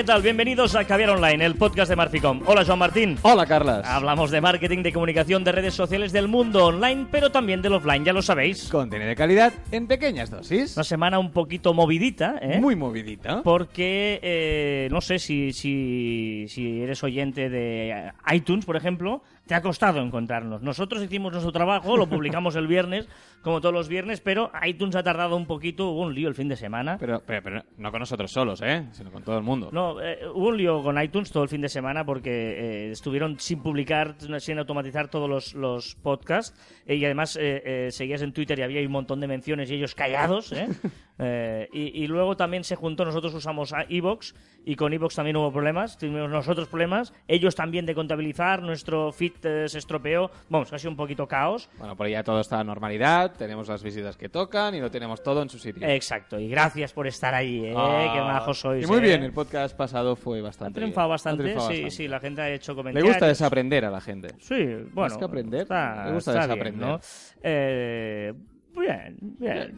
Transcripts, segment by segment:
¿qué tal? Bienvenidos a Caviar Online, el podcast de Marficom. Hola, Joan Martín. Hola, Carlas. Hablamos de marketing, de comunicación, de redes sociales del mundo online, pero también del offline, ya lo sabéis. Contenido de calidad en pequeñas dosis. Una semana un poquito movidita, ¿eh? Muy movidita. Porque, eh, no sé si, si, si eres oyente de iTunes, por ejemplo, te ha costado encontrarnos. Nosotros hicimos nuestro trabajo, lo publicamos el viernes, como todos los viernes, pero iTunes ha tardado un poquito, hubo un lío el fin de semana. Pero, pero, pero no con nosotros solos, ¿eh? Sino con todo el mundo. No, eh, hubo un lío con iTunes todo el fin de semana porque eh, estuvieron sin publicar, sin automatizar todos los, los podcasts eh, y además eh, eh, seguías en Twitter y había un montón de menciones y ellos callados, ¿eh? Eh, y, y luego también se juntó, nosotros usamos Evox y con Evox también hubo problemas, tuvimos nosotros problemas, ellos también de contabilizar, nuestro feed eh, se estropeó, vamos, casi un poquito caos. Bueno, por ahí ya todo está a normalidad, tenemos las visitas que tocan y lo tenemos todo en su sitio. Exacto, y gracias por estar ahí, ¿eh? Ah, Qué majos sois. Y muy ¿eh? bien, el podcast pasado fue Ha bastante. triunfado bien. bastante, Ha triunfado sí, bastante. sí, la gente ha hecho Le comentarios. gusta desaprender a la gente. Sí, bueno. que aprender, está- le gusta desaprender. bien, ¿no? Eh, bien, bien.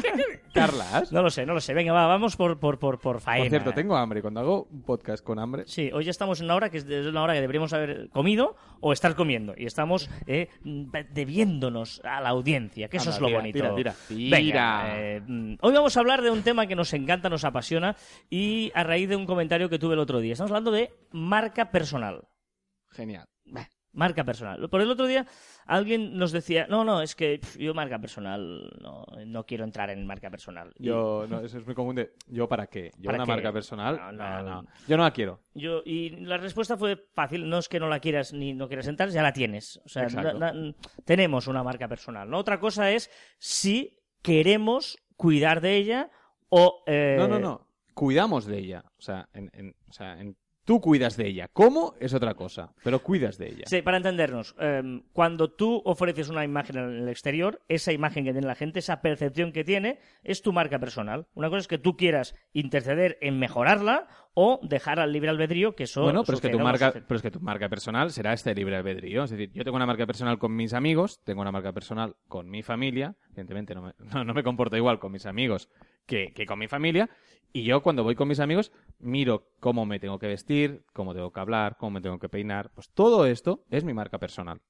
Carlas. No lo sé, no lo sé. Venga, va, vamos por, por, por, por faena. Por cierto, tengo hambre. Cuando hago un podcast con hambre, Sí, hoy ya estamos en una hora que es una hora que deberíamos haber comido o estar comiendo. Y estamos eh, debiéndonos a la audiencia, que eso Anda, es lo tira, bonito. tira, tira. Venga, eh, hoy vamos a hablar de un tema que nos encanta, nos apasiona y a raíz de un comentario que tuve el otro día. Estamos hablando de marca personal. genial. Bah, Marca personal. Por el otro día alguien nos decía, no, no, es que yo marca personal, no, no quiero entrar en marca personal. Yo, no, eso es muy común de. ¿Yo para qué? ¿Yo ¿Para una qué? marca personal? No, no, no. Yo no la quiero. yo- y la respuesta fue fácil, no es que no la quieras ni no quieras entrar, ya la tienes. O sea, Exacto. na- na- tenemos una marca personal. ¿no? Otra cosa es si queremos cuidar de ella o... eh, No, no, no. Cuidamos de ella. O sea, en, en- o sea, en- tú cuidas de ella. ¿Cómo? Es otra cosa. Pero cuidas de ella. Sí, para entendernos, em, cuando tú ofreces una imagen en el exterior, esa imagen que tiene la gente, esa percepción que tiene, es tu marca personal. Una cosa es que tú quieras interceder en mejorarla o dejar al libre albedrío que eso Bueno, pero es, que tu no marca, pero es que tu marca personal será este libre albedrío. Es decir, yo tengo una marca personal con mis amigos, tengo una marca personal con mi familia. Evidentemente no me, no, no me comporto igual con mis amigos que, con mi familia. Y yo cuando voy con mis amigos miro cómo me tengo que vestir, cómo tengo que hablar, cómo me tengo que peinar. Pues todo esto es mi marca personal.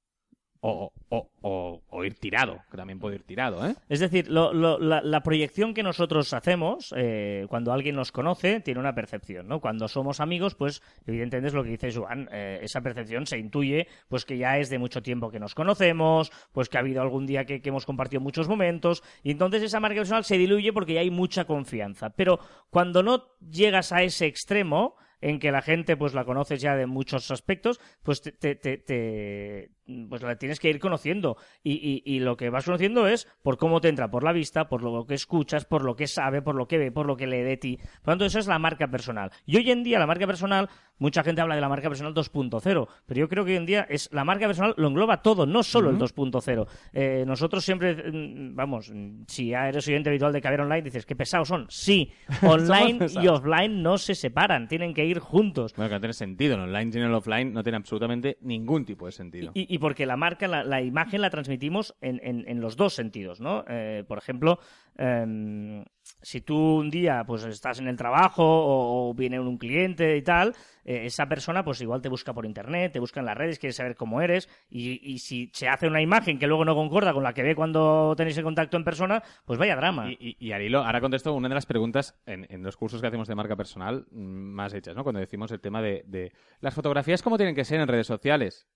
O, o, o, ir tirado, que también puedo ir tirado, ¿eh? Es decir, la, proyección que nosotros hacemos eh, cuando alguien nos conoce tiene una percepción, ¿no? Cuando somos amigos, pues evidentemente es lo que dice Joan, eh, esa percepción se intuye, pues que ya es de mucho tiempo que nos conocemos, pues que ha habido algún día que, hemos compartido muchos momentos, y entonces esa marca personal se diluye porque ya hay mucha confianza. Pero cuando no llegas a ese extremo, en que la gente pues la conoces ya de muchos aspectos, pues te- te- te- pues la tienes que ir conociendo. Y, y- y lo que vas conociendo es por cómo te entra, por la vista, por lo que escuchas, por lo que sabe, por lo que ve, por lo que lee de ti. Por lo tanto, eso es la marca personal. Y hoy en día la marca personal, mucha gente habla de la marca personal 2.0, pero yo creo que hoy en día es la marca personal lo engloba todo, no solo el 2.0. Eh, nosotros siempre, mm, vamos, si ya eres oyente habitual de Caber Online, dices, qué pesados son. Sí, online y offline no se separan, tienen que ir juntos. Bueno, que no tiene sentido. En online y en el offline no tiene absolutamente ningún tipo de sentido. Y, y porque la marca, la, la imagen la transmitimos en, en- en los dos sentidos, ¿no? Eh, por ejemplo, em, si tú un día pues estás en el trabajo o, viene un cliente y tal, eh, esa persona pues igual te busca por internet, te busca en las redes, quiere saber cómo eres y, si se hace una imagen que luego no concorda con la que ve cuando tenéis el contacto en persona, pues vaya drama. Y, y, Arilo, ahora contesto una de las preguntas en, los cursos que hacemos de marca personal más hechas, ¿no? Cuando decimos el tema de, las fotografías, ¿cómo tienen que ser en redes sociales?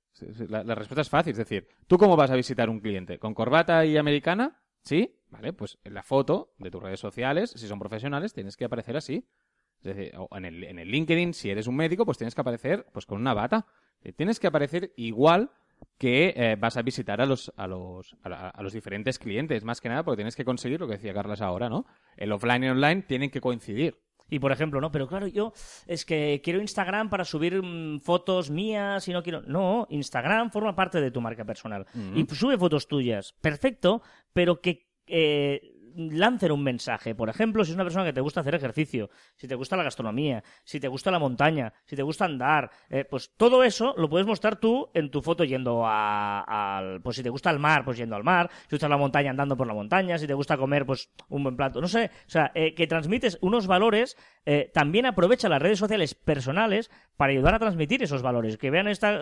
La, la respuesta es fácil, es decir, ¿tú cómo vas a visitar un cliente? ¿Con corbata y americana? ¿Sí? Vale, pues en la foto de tus redes sociales, si son profesionales, tienes que aparecer así. Es decir, o en el, en el LinkedIn, si eres un médico, pues tienes que aparecer pues con una bata. Eh, Tienes que aparecer igual que eh, vas a visitar a los, a, los, a, la- a los diferentes clientes, más que nada porque tienes que conseguir lo que decía Carlas ahora, ¿no? El offline y el online tienen que coincidir. Y por ejemplo, no, pero claro, yo es que quiero Instagram para subir mm, fotos mías y no quiero. No, Instagram forma parte de tu marca personal. Y sube fotos tuyas, perfecto, pero que eh, lancen un mensaje. Por ejemplo, si es una persona que te gusta hacer ejercicio, si te gusta la gastronomía, si te gusta la montaña, si te gusta andar, eh, pues todo eso lo puedes mostrar tú en tu foto yendo al... Pues si te gusta el mar, pues yendo al mar, si te gusta la montaña andando por la montaña, si te gusta comer, pues un buen plato. No sé, o sea, eh, que transmites unos valores, eh, también aprovecha las redes sociales personales para ayudar a transmitir esos valores. Que vean esta,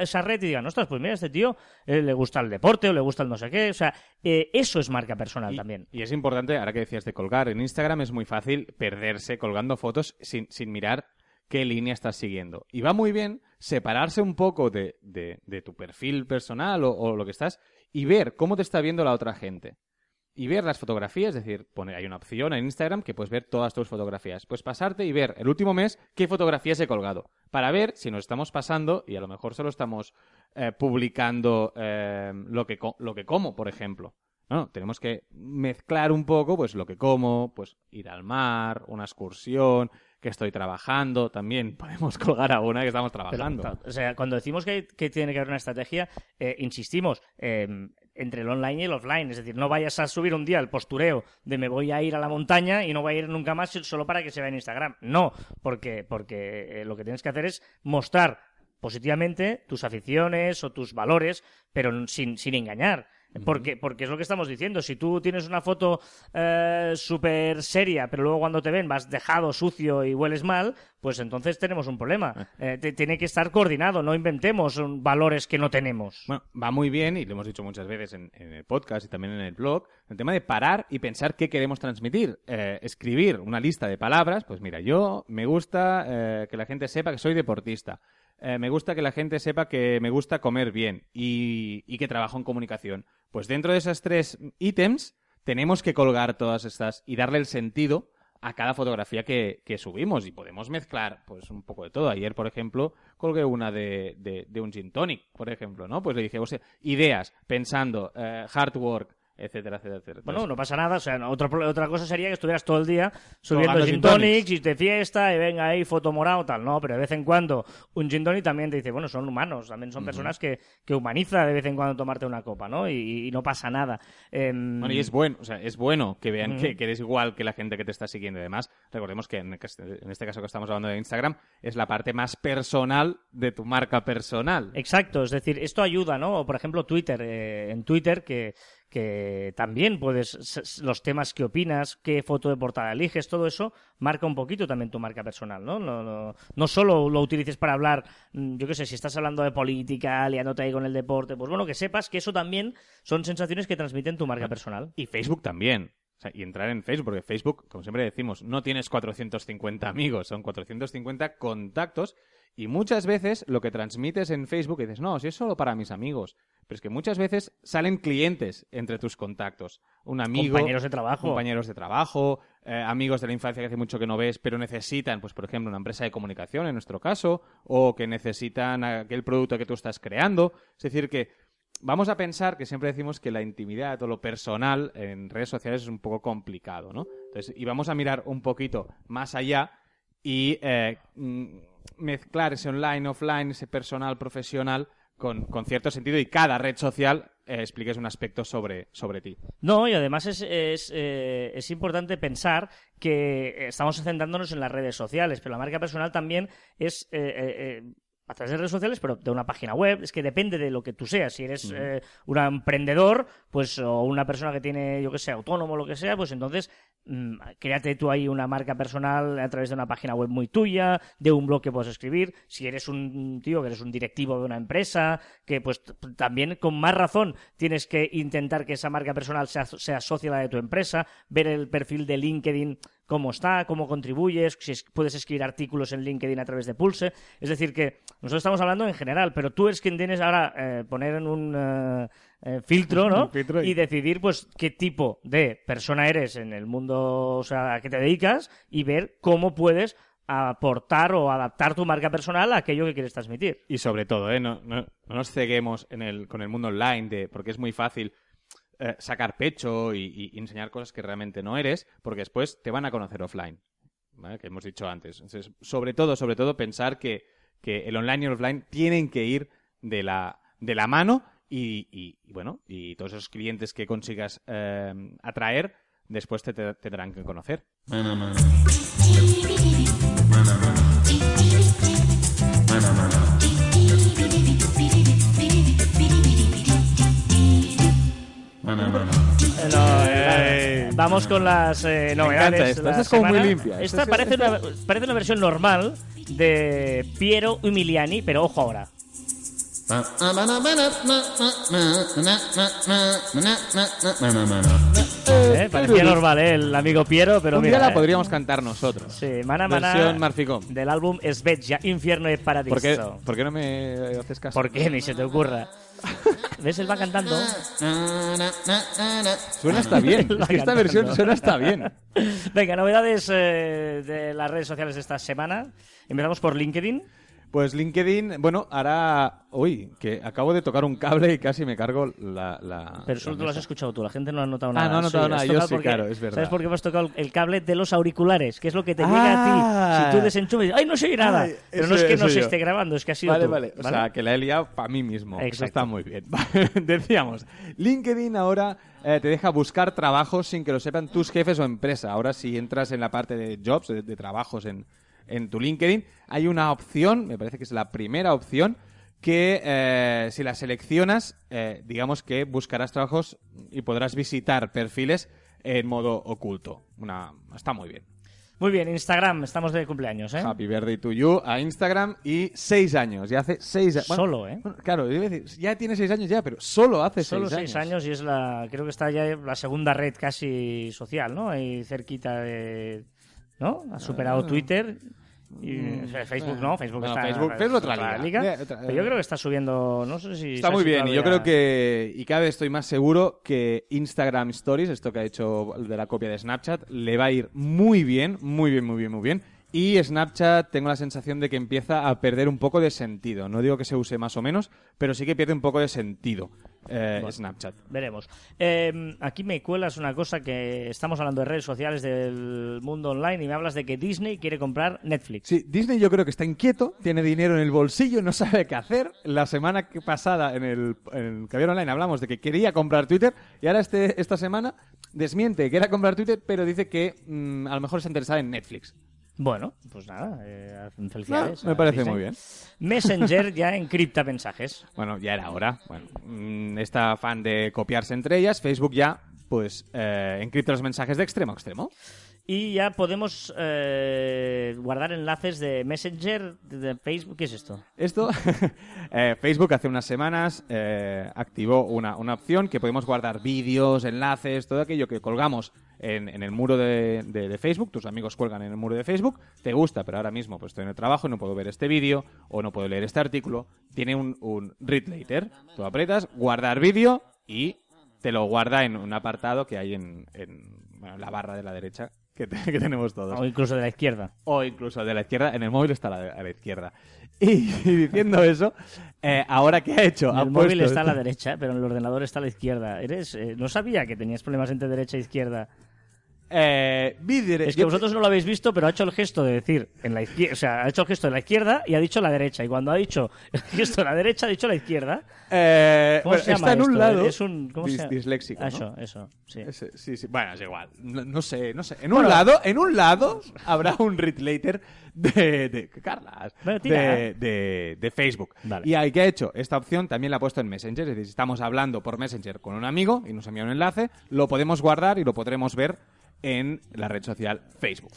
esa red y digan, ostras, pues mira, este tío le gusta el deporte o le gusta el no sé qué. O sea, eso es marca personal también. Y es importante, ahora que decías de colgar, en Instagram es muy fácil perderse colgando fotos sin, sin mirar qué línea estás siguiendo. Y va muy bien separarse un poco de, de, tu perfil personal o, lo que estás y ver cómo te está viendo la otra gente. Y ver las fotografías, es decir, hay una opción en Instagram que puedes ver todas tus fotografías. Pues pasarte y ver el último mes qué fotografías he colgado. Para ver si nos estamos pasando y a lo mejor solo estamos eh, publicando eh, lo, que, lo que como, por ejemplo. No, tenemos que mezclar un poco pues lo que como, pues ir al mar, una excursión, que estoy trabajando, también podemos colgar a una que estamos trabajando. o sea, cuando decimos que, tiene que haber una estrategia, eh, insistimos, em, entre el online y el offline. Es decir, no vayas a subir un día el postureo de me voy a ir a la montaña y no voy a ir nunca más solo para que se vea en Instagram. No, porque, porque eh, lo que tienes que hacer es mostrar positivamente tus aficiones o tus valores, pero sin, sin engañar. Porque, porque es lo que estamos diciendo. Si tú tienes una foto eh, súper seria, pero luego cuando te ven vas dejado, sucio y hueles mal, pues entonces tenemos un problema. Eh. Eh, tiene que estar coordinado, no inventemos valores que no tenemos. Bueno, va muy bien, y lo hemos dicho muchas veces en, el podcast y también en el blog, el tema de parar y pensar qué queremos transmitir. escribir una lista de palabras, pues mira, yo me gusta que la gente sepa que soy deportista. me gusta que la gente sepa que me gusta comer bien y, y que trabajo en comunicación. Pues dentro de esos tres ítems tenemos que colgar todas estas y darle el sentido a cada fotografía que, subimos y podemos mezclar pues un poco de todo. Ayer, por ejemplo, colgué una de, de, un gin tonic, por ejemplo, ¿no? Pues le dije, o sea, ideas, pensando, eh, hard work, etcétera, etcétera, etcétera. Bueno, no pasa nada. O sea, otra, otra cosa sería que estuvieras todo el día subiendo gin tonics y de fiesta y venga ahí foto morado tal. No, pero de vez en cuando un gin tonic también te dice, bueno, son humanos, también son personas que, que humaniza de vez en cuando tomarte una copa, ¿no? Y, no pasa nada. Em, bueno, y es bueno, o sea, es bueno que vean que, eres igual que la gente que te está siguiendo. Además, recordemos que en, este caso que estamos hablando de Instagram es la parte más personal de tu marca personal. Exacto, es decir, esto ayuda, ¿no? Por ejemplo, Twitter. Eh, en Twitter que que también puedes, los temas que opinas, qué foto de portada eliges, todo eso marca un poquito también tu marca personal, ¿no? No, no, no solo lo utilices para hablar, mm, yo qué sé, si estás hablando de política, liándote ahí con el deporte, pues bueno, que sepas que eso también son sensaciones que transmiten tu marca personal. Y Facebook también. O sea, y entrar en Facebook, porque Facebook, como siempre decimos, no tienes 450 amigos, son 450 contactos. Y muchas veces lo que transmites en Facebook dices, no, si es solo para mis amigos. Pero es que muchas veces salen clientes entre tus contactos. Un amigo. Compañeros de trabajo. Compañeros de trabajo, eh, amigos de la infancia que hace mucho que no ves, pero necesitan, pues por ejemplo, una empresa de comunicación en nuestro caso, o que necesitan aquel producto que tú estás creando. Es decir, que vamos a pensar que siempre decimos que la intimidad o lo personal en redes sociales es un poco complicado, ¿no? Entonces, y vamos a mirar un poquito más allá y eh, mm, mezclar ese online, offline, ese personal, profesional con, cierto sentido y cada red social eh, expliques un aspecto sobre, sobre ti. No, y además es, es, eh, es, importante pensar que estamos centrándonos en las redes sociales, pero la marca personal también es a través de redes sociales, pero de una página web. Es que depende de lo que tú seas. Si eres eh, un emprendedor, pues, o una persona que tiene, yo que sé, autónomo lo que sea, pues entonces mm, créate tú ahí una marca personal a través de una página web muy tuya, de un blog que puedes escribir. Si eres un tío que eres un directivo de una empresa, que pues también con más razón tienes que intentar que esa marca personal se, se asocie a la de tu empresa, ver el perfil de LinkedIn cómo está, cómo contribuyes, si puedes escribir artículos en LinkedIn a través de Pulse. Es decir, que nosotros estamos hablando en general, pero tú eres quien tienes ahora eh, poner en un eh, eh, filtro, ¿no? y... decidir, pues, qué tipo de persona eres en el mundo, o sea, a qué te dedicas y ver cómo puedes aportar o adaptar tu marca personal a aquello que quieres transmitir. Y sobre todo, ¿eh? no, no, nos ceguemos en el, con el mundo online, de, porque es muy fácil eh, sacar pecho y, enseñar cosas que realmente no eres, porque después te van a conocer offline, que hemos dicho antes. Entonces, sobre todo, sobre todo, pensar que, el online y el offline tienen que ir de la, de la mano y, y- y, bueno, y todos esos clientes que consigas eh, atraer, después te, te tendrán que conocer. No, eh, vamos con las eh, novedades. esto, de la esta es como muy semana. limpia. Esta parece, una, parece una versión normal de Piero Umiliani, pero ojo ahora. Eh, parecía normal, eh, el amigo Piero, pero Un mira. día la eh. podríamos cantar nosotros. Sí, Mana Mana Versión Marficom. del álbum Svetja, Infierno y Paradiso. ¿Por qué, por qué no me haces caso? ¿Por qué? Ni se te ocurra. ¿Ves? Él va cantando. Suena hasta bien. Es que esta versión suena hasta bien. Venga, novedades eh, de las redes sociales de esta semana. Empezamos por LinkedIn. Pues LinkedIn, bueno, hará... Uy, que acabo de tocar un cable y casi me cargo la... la Pero solo la tú lo has escuchado tú, la gente no ha notado Ah, nada. no ha notado Sí, nada, yo sí, porque- claro, es verdad. ¿Sabes por qué hemos tocado el cable de los auriculares? Que es lo que te Ah. llega a ti. Si tú desenchufes, ¡ay, no se oye nada! Ay, Pero no eso- es que no eso se esté grabando, es que ha sido Vale, tú, vale. O sea, que la he liado para mí mismo. Eso Exacto. está muy bien. Decíamos, LinkedIn ahora eh, te deja buscar trabajos sin que lo sepan tus jefes o empresa. Ahora, si entras en la parte de jobs, de, de trabajos en, en tu LinkedIn, hay una opción, me parece que es la primera opción, que eh, si la seleccionas, eh, digamos que buscarás trabajos y podrás visitar perfiles en modo oculto. Una, está muy bien. Muy bien, Instagram, estamos de cumpleaños, ¿eh? Happy birthday to you a Instagram y seis años. Ya hace seis años. Solo, ¿eh? claro, yo iba a decir, ya tiene seis años ya, pero solo hace Solo seis, seis años y es la, creo que está ya la segunda red casi social, ¿no? Ahí cerquita de, ¿no? Ha superado Twitter y o sea, Facebook. ¿no? Facebook está Facebook- en Facebook otra liga. Eh, otra- Pero yo creo que está subiendo, no sé si Está muy bien y yo creo que, y cada vez estoy más seguro que Instagram Stories, esto que ha hecho de la copia de Snapchat, le va a ir muy bien, muy bien, muy bien, muy bien. Y Snapchat tengo la sensación de que empieza a perder un poco de sentido. No digo que se use más o menos, pero sí que pierde un poco de sentido eh, Snapchat. Veremos. Eh, aquí me cuelas una cosa que estamos hablando de redes sociales del mundo online y me hablas de que Disney quiere comprar Netflix. Sí, Disney yo creo que está inquieto, tiene dinero en el bolsillo, no sabe qué hacer. La semana que pasada en el, en el Caviar Online hablamos de que quería comprar Twitter y ahora este, esta semana desmiente que era comprar Twitter, pero dice que mm, a lo mejor está interesada en Netflix. Bueno, pues nada, eh, felicidades. Ah, me parece muy bien. Messenger ya encripta mensajes. Bueno, ya era hora. Bueno, mm, esta fan de copiarse entre ellas, Facebook ya pues eh, encripta los mensajes de extremo a extremo. Y ya podemos eh, guardar enlaces de Messenger, de Facebook. ¿Qué es esto? Esto, eh, Facebook hace unas semanas eh, activó una, una opción que podemos guardar vídeos, enlaces, todo aquello que colgamos en, en el muro de, de- Facebook. Tus amigos cuelgan en el muro de Facebook. Te gusta, pero ahora mismo pues estoy en el trabajo y no puedo ver este vídeo o no puedo leer este artículo. Tiene un, un read later. Tú apretas, guardar vídeo y te lo guarda en un apartado que hay en, en la barra de la derecha que, te- que tenemos todos O incluso de la izquierda. o incluso de la izquierda. En el móvil está a la, a la izquierda. Y, y diciendo eso, eh, ahora que ha hecho, En el móvil está a la derecha, pero en el ordenador está a la izquierda. Eres, eh, no sabía que tenías problemas entre derecha e izquierda. Eh, Es que vosotros no lo habéis visto, pero ha hecho el gesto de decir en la izquierda, o sea, ha hecho el gesto de la izquierda y ha dicho la derecha. Y cuando ha dicho el gesto de la derecha, ha dicho la izquierda. eh, ¿Cómo bueno, se llama está en un lado. Es un ¿cómo se dis- llama? disléxico. Ah, ¿no? Eso, eso, sí. Sí, sí. Bueno, es igual. No, no sé, no sé. En un lado, en un lado habrá un read later de, de Carlas, Bueno, de, de- de Facebook. Y ahí que ha hecho esta opción también la ha puesto en Messenger. Es decir, si estamos hablando por Messenger con un amigo y nos envía un enlace, lo podemos guardar y lo podremos ver en la red social Facebook.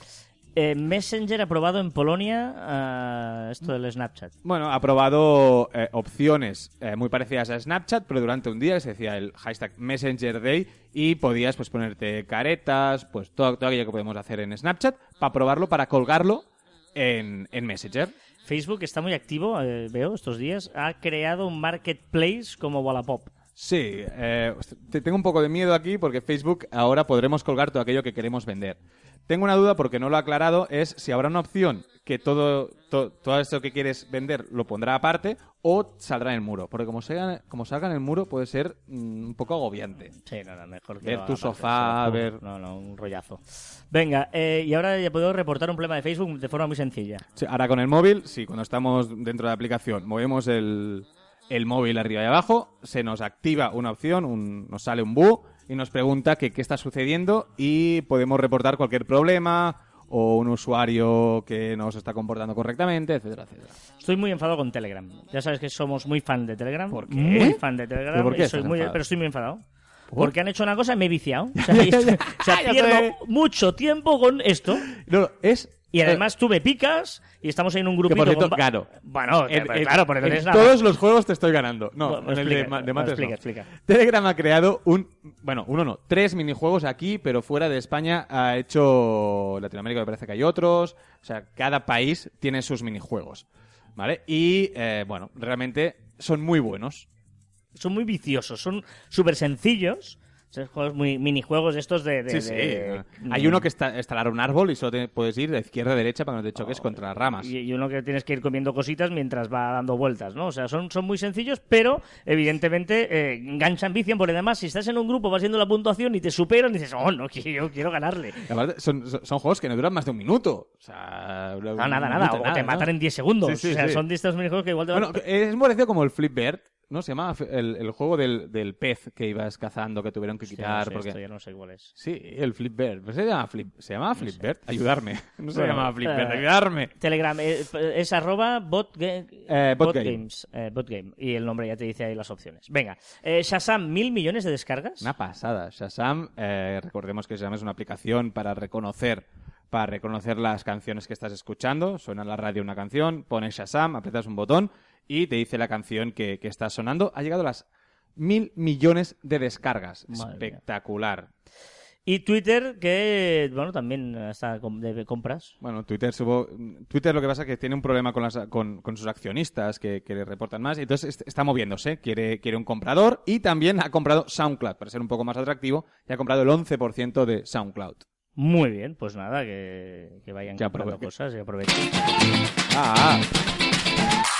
Eh, Messenger aprobado en Polonia ah, esto del Snapchat. Bueno, ha probado eh, opciones eh, muy parecidas a Snapchat, pero durante un día se decía el hashtag Messenger Day y podías pues ponerte caretas, pues todo, todo aquello que podemos hacer en Snapchat para probarlo, para colgarlo en, en Messenger. Facebook está muy activo, eh, veo, estos días. Ha creado un marketplace como Wallapop. Sí, eh, te- tengo un poco de miedo aquí porque Facebook ahora podremos colgar todo aquello que queremos vender. Tengo una duda porque no lo ha aclarado, es si habrá una opción que todo, to- todo esto que quieres vender lo pondrá aparte o saldrá en el muro. Porque como, sea, como salga en el muro puede ser mm, un poco agobiante. Sí, no, no, mejor que Ver tu sofá, ver- No, no, un rollazo. Venga, eh, y ahora ya puedo reportar un problema de Facebook de forma muy sencilla. Sí, ahora con el móvil, sí, cuando estamos dentro de la aplicación, movemos el, el móvil arriba y abajo, se nos activa una opción, un- nos sale un bu y nos pregunta que qué está sucediendo y podemos reportar cualquier problema o un usuario que no se está comportando correctamente, etcétera, etcétera. Estoy muy enfadado con Telegram. Ya sabes que somos muy fan de Telegram. ¿Por qué? Muy fan de Telegram. ¿Pero por qué soy muy- pero estoy muy enfadado. ¿Por? Porque han hecho una cosa y me he viciado. O sea, o pierdo mucho tiempo con esto. No, es... Y además tú me picas y estamos en un Que grupito. por cierto, con- gano. Bueno, En- pero en- claro, no en nada. todos los juegos te estoy ganando. No, Bueno, en el de, de mates explica, no. explica. Telegram ha creado un... Bueno, uno no, tres minijuegos aquí, pero fuera de España ha hecho... Latinoamérica me parece que hay otros. O sea, cada país tiene sus minijuegos. ¿Vale? Y, eh, bueno, realmente son muy buenos. Son muy viciosos, son súper sencillos. Son juegos muy, minijuegos estos de. de- Sí, sí. de- Hay uno que está instalar un árbol y solo te puedes ir de izquierda a derecha para que no te choques contra las ramas. Y, y uno que tienes que ir comiendo cositas mientras va dando vueltas, ¿no? O sea, son, son muy sencillos, pero evidentemente eh, enganchan, vician, porque además si estás en un grupo vas viendo la puntuación y te superan y dices, oh, no, yo quiero ganarle. Aparte, son, son- son juegos que no duran más de un minuto. O sea, No, nada, nada, o te matan en 10 segundos. Sí, sí, o sea, son de estos minijuegos que igual te van Bueno, es parecido como el Flipbird, ¿no? Se llama el, el juego del, del pez que ibas cazando, que tuvieron que Hostia, quitar. no sé, porque... esto ya no sé cuál es. Sí, el Flipbird. Pues se llama, Flip... ¿Se Flipbird? Ayudarme. No se Bueno, llama Flipbird, eh, ayudarme. Telegram eh, es arroba botga- Eh, botgames, eh, botgame. Y el nombre ya te dice ahí las opciones. Venga, eh, Shazam, mil millones de descargas. Una pasada. Shazam, recordemos que Shazam es una aplicación para reconocer para reconocer las canciones que estás escuchando. Suena en la radio una canción, pones Shazam, aprietas un botón y te dice la canción que, que está sonando. Ha llegado a las mil millones de descargas. Madre mía. Espectacular. Y Twitter, que bueno, también está de compras. Bueno, Twitter subo... Twitter lo que pasa es que tiene un problema con, las, con, con sus accionistas que, que le reportan más. y Entonces est- está moviéndose. Quiere, quiere un comprador y también ha comprado SoundCloud para ser un poco más atractivo y ha comprado el 11% de SoundCloud. Muy bien, pues nada, que, que vayan comprando cosas y aprovechen. Ah, Ha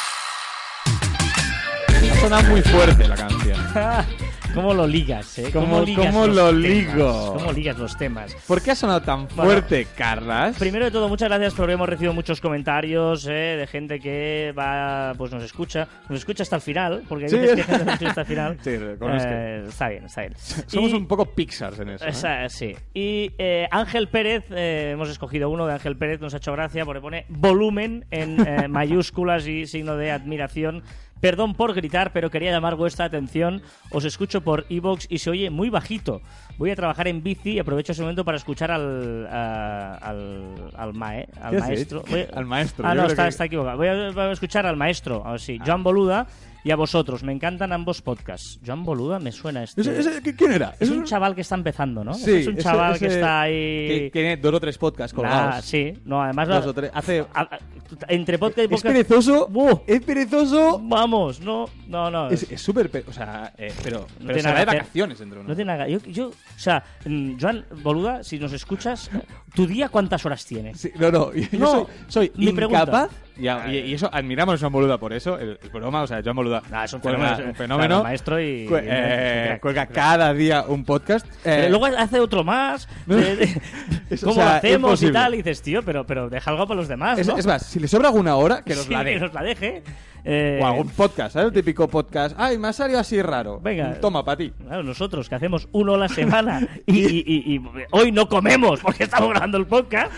sonado muy fuerte la canción. ¿Cómo lo ligas, eh? ¿Cómo- ligas cómo los lo temas? ligo? ¿Cómo ligas los temas? ¿Por qué ha sonado tan Bueno, fuerte, Carlas? Primero de todo, muchas gracias porque hemos recibido muchos comentarios eh, de gente que va, pues nos escucha, nos escucha hasta el final, porque hay Sí. veces que gente nos escucha hasta el final. Sí. Eh, está bien, está bien. Somos Y- un poco Pixars en eso. ¿eh? Esa- sí. Y eh, Ángel Pérez, eh, hemos escogido uno de Ángel Pérez, nos ha hecho gracia porque pone volumen en mayúsculas y signo de admiración. Perdón por gritar, pero quería llamar vuestra atención. Os escucho por Evox y se oye muy bajito. Voy a trabajar en bici y aprovecho ese momento para escuchar al, a- al, al, mae- al ¿Qué has maestro. Voy- Al maestro, Ah, no, está, que- está equivocado. Voy a, voy a escuchar al maestro, a ver si. Joan Boluda y a vosotros. Me encantan ambos podcasts. Joan Boluda me suena este. ¿Ese- ese- ¿Quién era? Es un chaval que está empezando, ¿no? Sí, es un ese- chaval que está ahí. tiene dos o tres podcasts colgados. sí, no, además. Dos o tres. Hace... a- entre podcast y Es podcast. perezoso. ¡Buh! Es perezoso. Vamos, no, no, no. Es es súper... pe- O sea, eh, pero, pero se va de vacaciones dentro de No uno. tiene nada. Yo, yo, o sea, mm, Joan Boluda, si nos escuchas, ¿tu día cuántas horas tiene? Sí, no, no, yo No, soy, soy pregunta. Y, a- y- y eso, admiramos a Joan Boluda por eso. El, el broma, o sea, Joan Boluda. Ah, es un fenómeno, un fenómeno. claro, maestro y- y- eh, cuelga cada día un podcast. Eh, luego hace otro más. de- de- Es- o ¿Cómo sea, lo hacemos y tal? Y dices, tío, pero, pero deja algo para los demás. es, ¿no? es más, si le sobra alguna hora, que nos Sí, la dé. que nos la deje. Eh, O algún podcast, ¿sabes? El típico podcast. Ay, me ha salido así raro. Venga. Toma, para ti. Claro, nosotros que hacemos uno a la semana y, y- y- y hoy no comemos porque estamos grabando el podcast,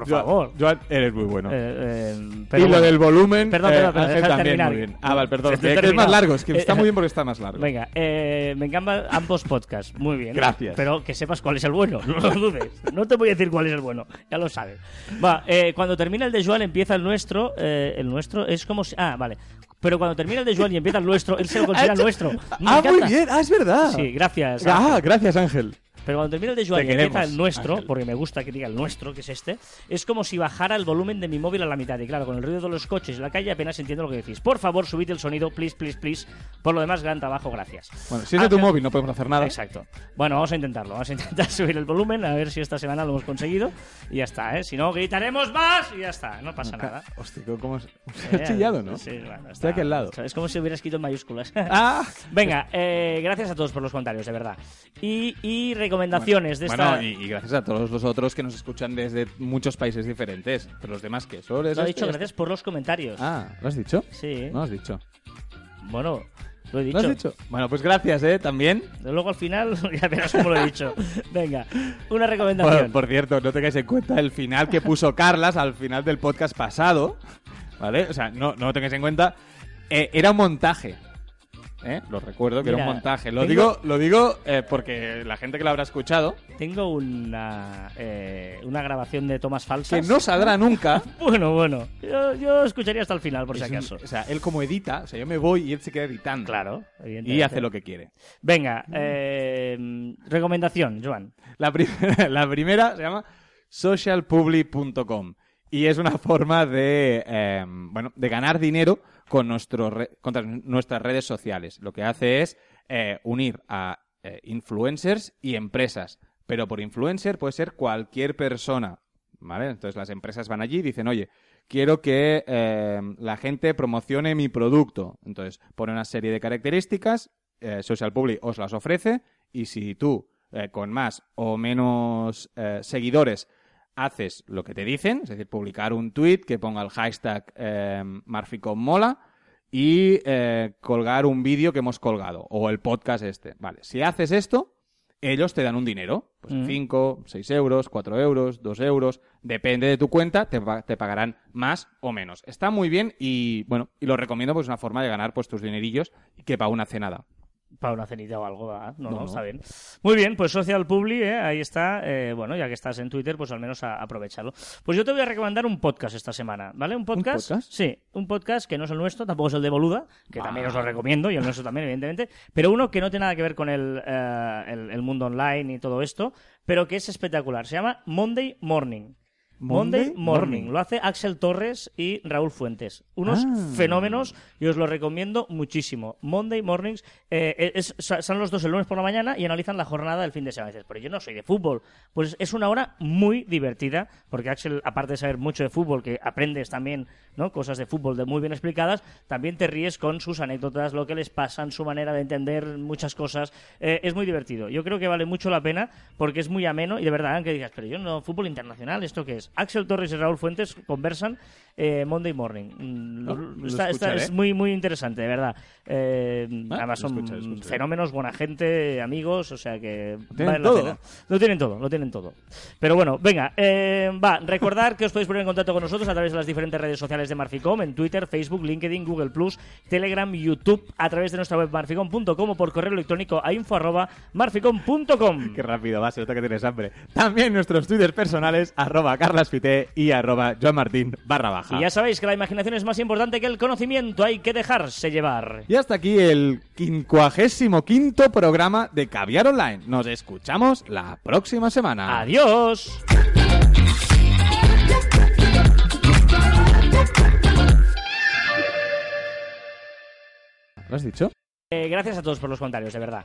por Joan- favor. Joan, eres muy bueno. Eh, eh, y lo del volumen, Perdón, eh, perdón, perdón, Ángel también terminar. muy bien. Ah, vale, perdón. Que, que es más largo, es que está muy bien porque está más largo. Venga, eh, me encantan ambos podcasts, muy bien. Gracias. Pero que sepas cuál es el bueno, no lo dudes. No te voy a decir cuál es el bueno, ya lo sabes. Va, cuando termina el de Joan empieza el nuestro, el nuestro es como si... Ah, vale. Pero cuando termina el de Joan y empieza el nuestro, él se lo considera Ah, nuestro. Me ah, muy bien. Ah, es verdad. Sí, gracias. Ah, gracias, Ángel. Pero cuando termina el de Joan y empieza el nuestro, Ángel. porque me gusta que diga el nuestro, que es este, es como si bajara el volumen de mi móvil a la mitad. Y claro, con el ruido de los coches y la calle apenas entiendo lo que decís. Por favor, subid el sonido, please, please, please. Por lo demás, gran trabajo, gracias. Bueno, si es de tu móvil no podemos hacer nada. Exacto. Bueno, vamos a intentarlo. Vamos a intentar subir el volumen, a ver si esta semana lo hemos conseguido. Y ya está, ¿eh? Si no, gritaremos más y ya está. No pasa nada. Hostia, ¿cómo es? Eh, chillado, ¿no? Sí, bueno, Estoy aquí al lado. Es como si hubiera escrito en mayúsculas. Ah. Venga, eh, gracias a todos por los comentarios, de verdad. Y, y recomendaciones de esta... Bueno, y, y gracias a todos los otros que nos escuchan desde muchos países diferentes. Pero los demás, ¿qué? ¿Solo es Lo he este? dicho, gracias por los comentarios. Ah, ¿lo has dicho? Sí. No lo has dicho. Bueno, lo he dicho. ¿Lo has dicho? Bueno, pues gracias, ¿eh? También. Luego al final, ya verás cómo lo he dicho. Venga, una Por, recomendación. por cierto, no tengáis en cuenta el final que puso Carlas al final del podcast pasado, ¿vale? O sea, no, no lo tengáis en cuenta. Eh, era un montaje. ¿Eh? Lo recuerdo que era un montaje. Lo tengo- digo, lo digo eh, porque la gente que lo habrá escuchado, Tengo una, eh, una grabación de tomas falsas. que no saldrá nunca. Bueno, bueno. Yo, yo escucharía hasta el final, por si un- acaso. o sea, él como edita, o sea, yo me voy y él se queda editando. Claro, Y hace lo que quiere. Venga, eh, recomendación, Joan. La, pri- la primera se llama socialpublic.com y es una forma de, eh, bueno, de ganar dinero con nuestro re- contra nuestras redes sociales. Lo que hace es eh, unir a eh, influencers y empresas. Pero por influencer puede ser cualquier persona. ¿Vale? Entonces las empresas van allí y dicen, oye, quiero que eh, la gente promocione mi producto. Entonces pone una serie de características, eh, Social Public os las ofrece y si tú eh, con más o menos seguidores haces lo que te dicen, es decir, publicar un tweet que ponga el hashtag eh, Marficommola y eh, colgar un vídeo que hemos colgado o el podcast este. Vale, si haces esto, ellos te dan un dinero, pues Mm. 5, 6 euros, 4 euros, 2 euros, depende de tu cuenta, te, te pagarán más o menos. Está muy bien y bueno, y lo recomiendo pues es una forma de ganar pues tus dinerillos y que para una cenada. Para una cenita o algo, ¿verdad? No, no, No, está bien. Muy bien, pues Social Publi, ¿eh? ahí está. Eh, bueno, ya que estás en Twitter, pues al menos a- aprovecharlo. Pues yo te voy a recomendar un podcast esta semana, ¿vale? ¿Un podcast? podcast? Sí, un podcast que no es el nuestro, tampoco es el de Boluda, que también Ah. os lo recomiendo, y el nuestro también, evidentemente, pero uno que no tiene nada que ver con el, eh, el, el mundo online y todo esto, pero que es espectacular. Se llama Monday Morning. Monday, Monday Morning. Morning. Lo hace Axel Torres y Raúl Fuentes. Unos Ah. fenómenos y os lo recomiendo muchísimo. Monday Mornings eh, es- sa- son los dos el lunes por la mañana y analizan la jornada del fin de semana. Y dices, pero yo no soy de fútbol. Pues es una hora muy divertida porque Axel, aparte de saber mucho de fútbol, que aprendes también ¿no? cosas de fútbol de muy bien explicadas, también te ríes con sus anécdotas, lo que les pasan, su manera de entender muchas cosas. Eh, es muy divertido. Yo creo que vale mucho la pena porque es muy ameno y de verdad, aunque digas, pero yo no, fútbol internacional, ¿esto qué es? Axel Torres y Raúl Fuentes conversan eh, Monday Morning. Mm, Oh, lo- lo está- está- escucharé. es muy, muy interesante, de verdad. Eh, además lo son escucharé. fenómenos, buena gente, amigos, o sea que tienen vale la todo. pena. Lo tienen todo, lo tienen todo. Pero bueno, venga, eh, va, recordar que os podéis poner en contacto con nosotros a través de las diferentes redes sociales de Marficom, en Twitter, Facebook, LinkedIn, Google+, Telegram, YouTube, a través de nuestra web marficom.com o por correo electrónico a info arroba marficom.com. Qué rápido va, se nota que tienes hambre. También nuestros twitters personales, arroba carlasfite y arroba joanmartin barra baja. Y ya sabéis que la imaginación es más importante que el conocimiento, hay que dejarse llevar. Y hasta aquí el quincuagésimo quinto programa de Caviar Online. Nos escuchamos la próxima semana. Adiós. ¿Lo has dicho? Eh, gracias a todos por los comentarios, de verdad.